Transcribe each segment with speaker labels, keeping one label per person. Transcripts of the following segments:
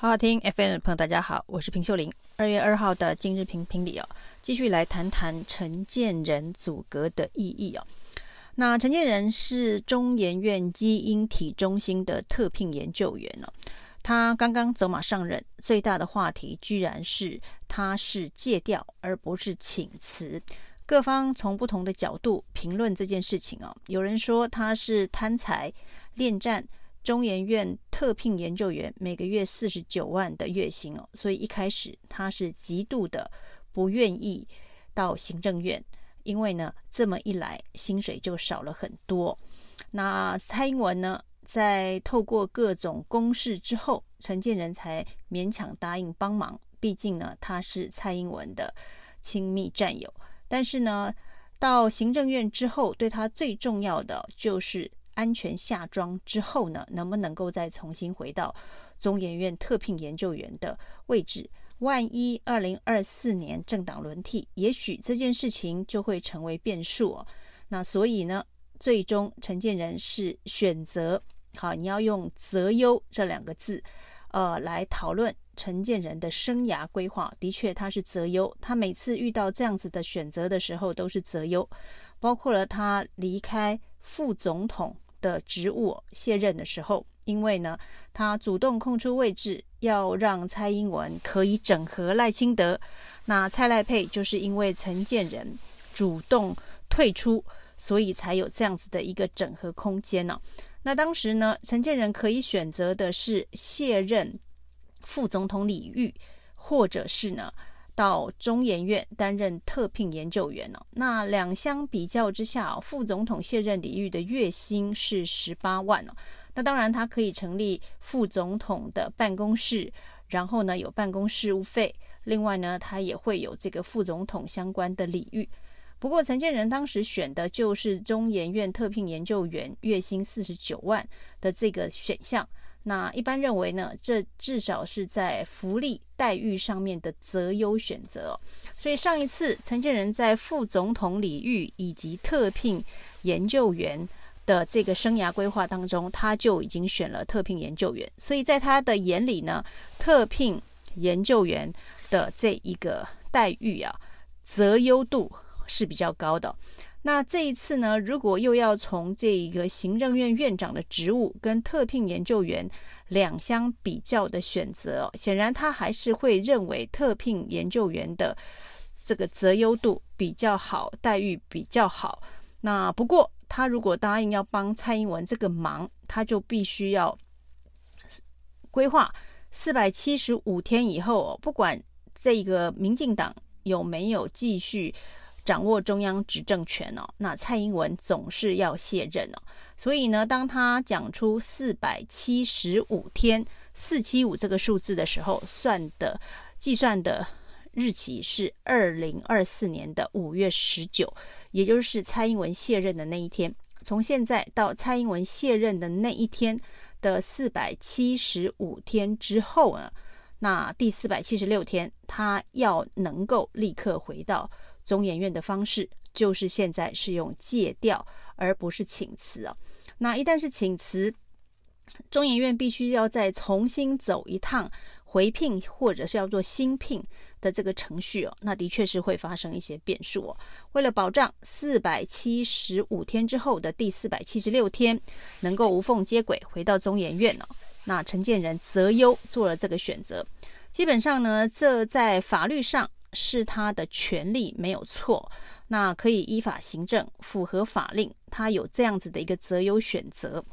Speaker 1: 好好听 FM 的朋友，大家好，我是平秀玲。二月二号的今日评评理哦，继续来谈谈陈建仁组阁的意义哦。那陈建仁是中研院基因体中心的特聘研究员哦，他刚刚走马上任，最大的话题居然是他是借调而不是请辞。各方从不同的角度评论这件事情哦，有人说他是贪财恋战。中研院特聘研究员每个月四十九万的月薪哦，所以一开始他是极度的不愿意到行政院，因为呢，这么一来薪水就少了很多。那蔡英文呢，在透过各种攻势之后，陈建仁才勉强答应帮忙，毕竟呢，他是蔡英文的亲密战友。但是呢，到行政院之后，对他最重要的就是。安全下庄之后呢，能不能够再重新回到中研院特聘研究员的位置？万一二零二四年政党轮替，也许这件事情就会成为变数哦。那所以呢，最终陈建仁是选择好，你要用择优这两个字，呃，来讨论陈建仁的生涯规划。的确，他是择优，他每次遇到这样子的选择的时候都是择优，包括了他离开副总统。的职务卸任的时候，因为呢，他主动空出位置，要让蔡英文可以整合赖清德。那蔡赖配就是因为陈建仁主动退出，所以才有这样子的一个整合空间呢、那当时呢，陈建仁可以选择的是卸任副总统李玉，或者是呢，到中研院担任特聘研究员哦，那两相比较之下，副总统卸任礼遇的月薪是十八万哦。那当然，他可以成立副总统的办公室，然后呢有办公事务费，另外呢他也会有这个副总统相关的礼遇。不过陈建仁当时选的就是中研院特聘研究员月薪四十九万的这个选项。那一般认为呢，这至少是在福利待遇上面的择优选择哦。所以上一次陈建仁在副总统礼遇以及特聘研究员的这个生涯规划当中，他就已经选了特聘研究员。所以在他的眼里呢，特聘研究员的这一个待遇啊，择优度是比较高的。那这一次呢，如果又要从这一个行政院院长的职务跟特聘研究员两相比较的选择，显然他还是会认为特聘研究员的这个择优度比较好，待遇比较好。那不过他如果答应要帮蔡英文这个忙，他就必须要规划四百七十五天以后，不管这个民进党有没有继续。掌握中央执政权哦，那蔡英文总是要卸任哦，所以呢，当他讲出四百七十五天四七五这个数字的时候，算的计算的日期是二零二四年的五月十九，也就是蔡英文卸任的那一天。从现在到蔡英文卸任的那一天的四百七十五天之后呢，那第四百七十六天，他要能够立刻回到。中研院的方式就是现在是用借调，而不是请辞啊。那一旦是请辞，中研院必须要再重新走一趟回聘或者是要做新聘的这个程序哦。那的确是会发生一些变数哦。为了保障四百七十五天之后的第四百七十六天能够无缝接轨回到中研院哦，那陈建仁择优做了这个选择。基本上呢，这在法律上。是他的权利没有错，那可以依法行政，符合法令，他有这样子的一个择优选择。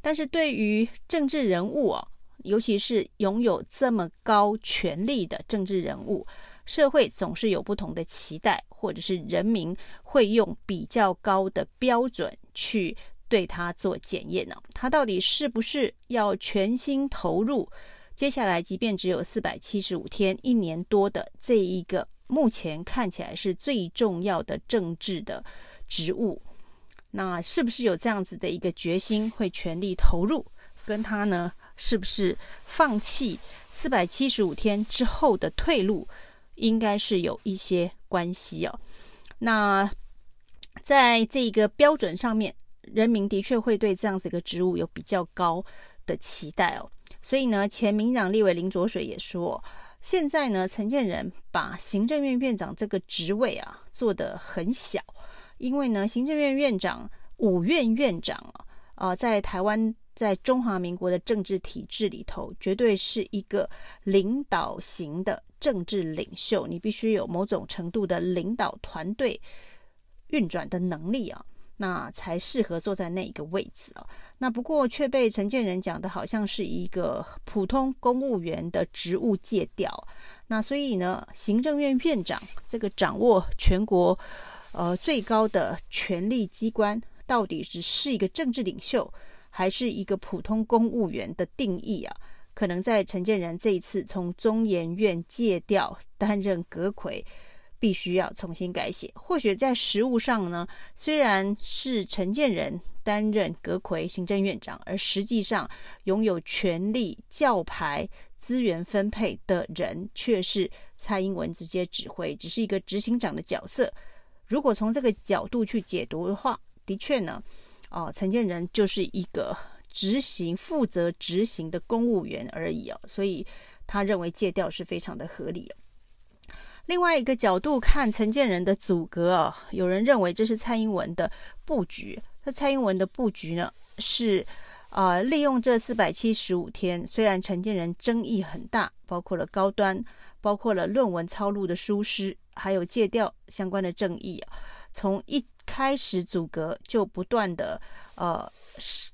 Speaker 1: 但是对于政治人物哦，尤其是拥有这么高权力的政治人物，社会总是有不同的期待，或者是人民会用比较高的标准去对他做检验呢？他到底是不是要全心投入？接下来，即便只有四百七十五天，一年多的这一个目前看起来是最重要的政治的职务，那是不是有这样子的一个决心，会全力投入？跟他呢，是不是放弃四百七十五天之后的退路，应该是有一些关系哦。那在这个标准上面，人民的确会对这样子一个职务有比较高的期待哦。所以呢，前民进党立委林浊水也说，现在呢，陈建仁把行政院院长这个职位啊做得很小，因为呢，行政院院长、五院院长啊，呃，在台湾在中华民国的政治体制里头，绝对是一个领导型的政治领袖，你必须有某种程度的领导团队运转的能力啊。那才适合坐在那一个位置哦。那不过却被陈建仁讲的好像是一个普通公务员的职务借调。那所以呢，行政院院长这个掌握全国呃最高的权力机关，到底只是一个政治领袖，还是一个普通公务员的定义啊？可能在陈建仁这一次从中研院借调担任阁揆。必须要重新改写。或许在实务上呢，虽然是陈建仁担任阁揆行政院长，而实际上拥有权力、教牌、资源分配的人却是蔡英文直接指挥，只是一个执行长的角色。如果从这个角度去解读的话，的确呢，哦，陈建仁就是一个执行、负责执行的公务员而已哦，所以他认为借调是非常的合理哦。另外一个角度看陈建仁的组阁啊，有人认为这是蔡英文的布局。那蔡英文的布局呢，是啊、呃，利用这四百七十五天，虽然陈建仁争议很大，包括了高端，包括了论文抄录的疏失，还有借调相关的争议啊，从一开始组阁就不断的呃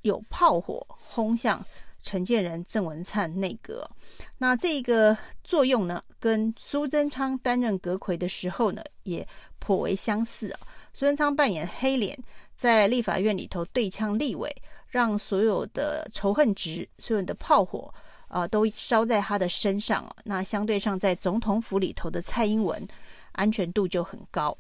Speaker 1: 有炮火轰向。陈建仁、郑文灿内阁，那这个作用呢，跟苏贞昌担任阁揆的时候呢，也颇为相似啊。苏贞昌扮演黑脸，在立法院里头对枪立委，让所有的仇恨值、所有的炮火啊、都烧在他的身上啊。那相对上，在总统府里头的蔡英文，安全度就很高。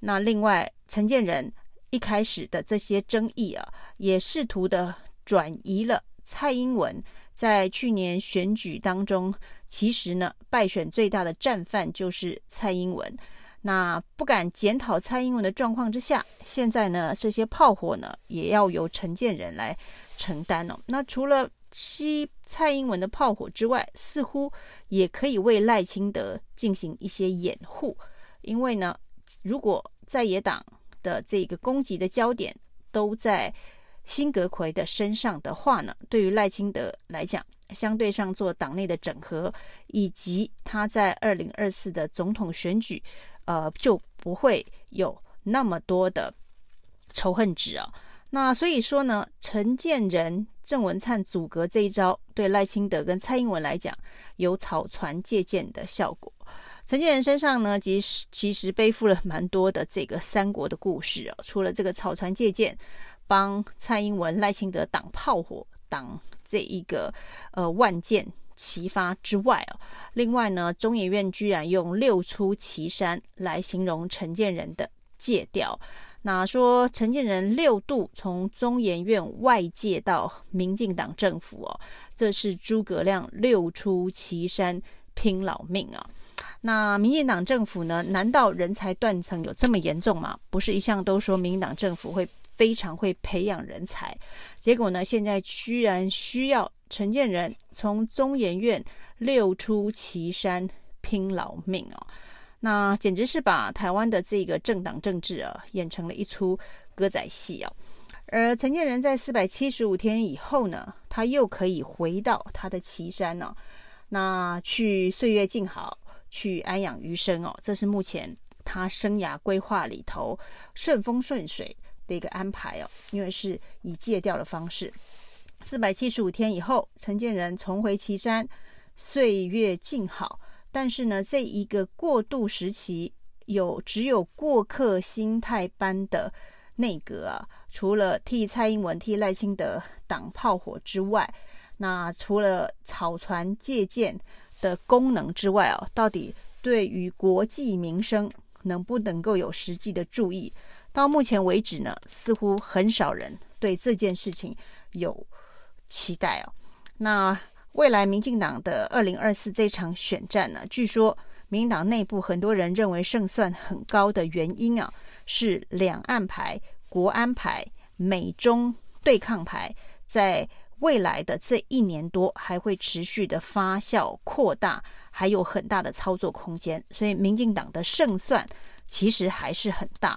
Speaker 1: 那另外，陈建仁一开始的这些争议啊，也试图的转移了。蔡英文在去年选举当中，其实呢，败选最大的战犯就是蔡英文。那不敢检讨蔡英文的状况之下，现在呢，这些炮火呢，也要由陈建仁来承担哦。那除了吸蔡英文的炮火之外，似乎也可以为赖清德进行一些掩护，因为呢，如果在野党的这个攻击的焦点都在。新阁揆的身上的话呢，对于赖清德来讲，相对上做党内的整合，以及他在二零二四的总统选举，呃，就不会有那么多的仇恨值啊。那所以说呢，陈建仁、郑文灿阻隔这一招，对赖清德跟蔡英文来讲，有草船借箭的效果。陈建仁身上呢，其实其实背负了蛮多的这个三国的故事啊，除了这个草船借箭。帮蔡英文、赖清德挡炮火、挡这一个呃万箭齐发之外啊，另外呢，中研院居然用六出祁山来形容陈建仁的借调，那说陈建仁六度从中研院外借到民进党政府哦，这是诸葛亮六出祁山拼老命啊。那民进党政府呢？难道人才断层有这么严重吗？不是一向都说民进党政府会。非常会培养人才，结果呢，现在居然需要陈建仁从中研院六出祁山拼老命哦，那简直是把台湾的这个政党政治啊演成了一出歌仔戏哦。而陈建仁在四百七十五天以后呢，他又可以回到他的岐山呢、哦，那去岁月静好，去安养余生哦，这是目前他生涯规划里头顺风顺水的一个安排哦，因为是以借调的方式，四百七十五天以后，陈建仁重回岐山，岁月静好。但是呢，这一个过渡时期，有只有过客心态般的内阁啊，除了替蔡英文、替赖清德挡炮火之外，那除了草船借箭的功能之外啊，到底对于国计民生能不能够有实际的注意？到目前为止呢，似乎很少人对这件事情有期待哦。那未来民进党的二零二四这场选战呢，据说民进党内部很多人认为胜算很高的原因啊，是两岸牌、国安牌、美中对抗牌在未来的这一年多还会持续的发酵扩大，还有很大的操作空间，所以民进党的胜算其实还是很大。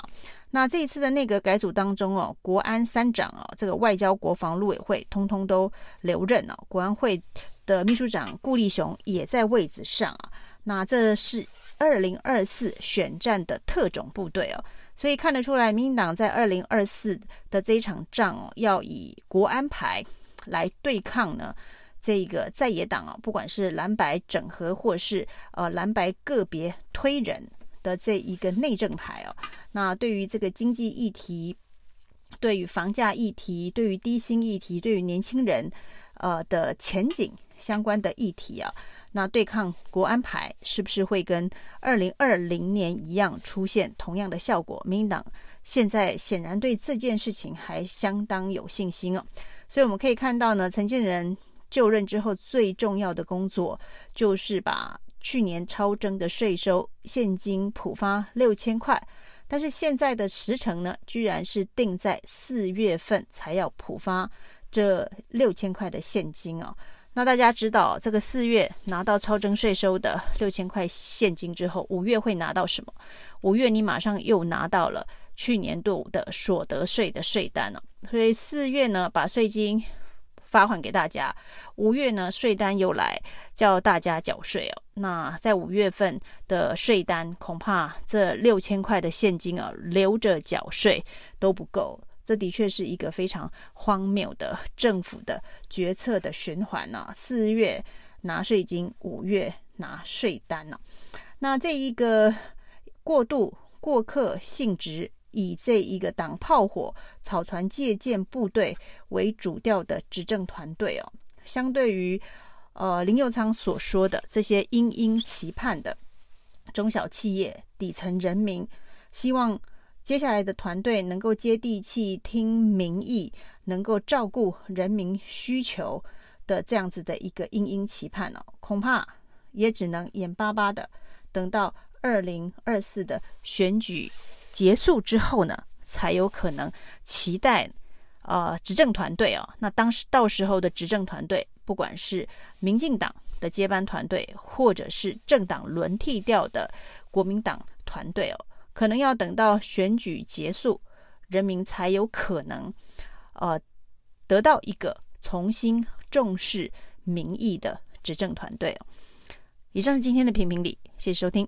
Speaker 1: 那这一次的内阁改组当中哦，国安三长啊，这个外交、国防、陆委会通通都留任了。国安会的秘书长顾立雄也在位子上啊。那这是二零二四选战的特种部队哦，所以看得出来，民进党在二零二四的这一场仗哦，要以国安牌来对抗呢这个在野党啊，不管是蓝白整合，或是呃蓝白个别推人。的这一个内政牌哦，那对于这个经济议题，对于房价议题，对于低薪议题，对于年轻人呃的前景相关的议题啊，那对抗国安牌是不是会跟二零二零年一样出现同样的效果？民进党现在显然对这件事情还相当有信心哦，所以我们可以看到呢，陈建仁就任之后最重要的工作就是把。去年超征的税收现金普发六千块，但是现在的时程呢，居然是定在四月份才要普发这六千块的现金哦。那大家知道，这个四月拿到超征税收的六千块现金之后，五月会拿到什么？五月你马上又拿到了去年度的所得税的税单了，所以四月呢，把税金。发还给大家，五月呢，税单又来叫大家缴税哦。那在五月份的税单，恐怕这六千块的现金啊，留着缴税都不够。这的确是一个非常荒谬的政府的决策的循环呢、四月拿税金，五月拿税单呢、那这一个过渡过客性质。以这一个党炮火、草船借箭部队为主调的执政团队哦，相对于呃林右昌所说的这些殷殷期盼的中小企业、底层人民，希望接下来的团队能够接地气、听民意，能够照顾人民需求的这样子的一个殷殷期盼哦，恐怕也只能眼巴巴的等到二零二四的选举。结束之后呢，才有可能期待，呃，执政团队哦。那当时到时候的执政团队，不管是民进党的接班团队，或者是政党轮替掉的国民党团队哦，可能要等到选举结束，人民才有可能，呃，得到一个重新重视民意的执政团队哦。以上是今天的评评理，谢谢收听。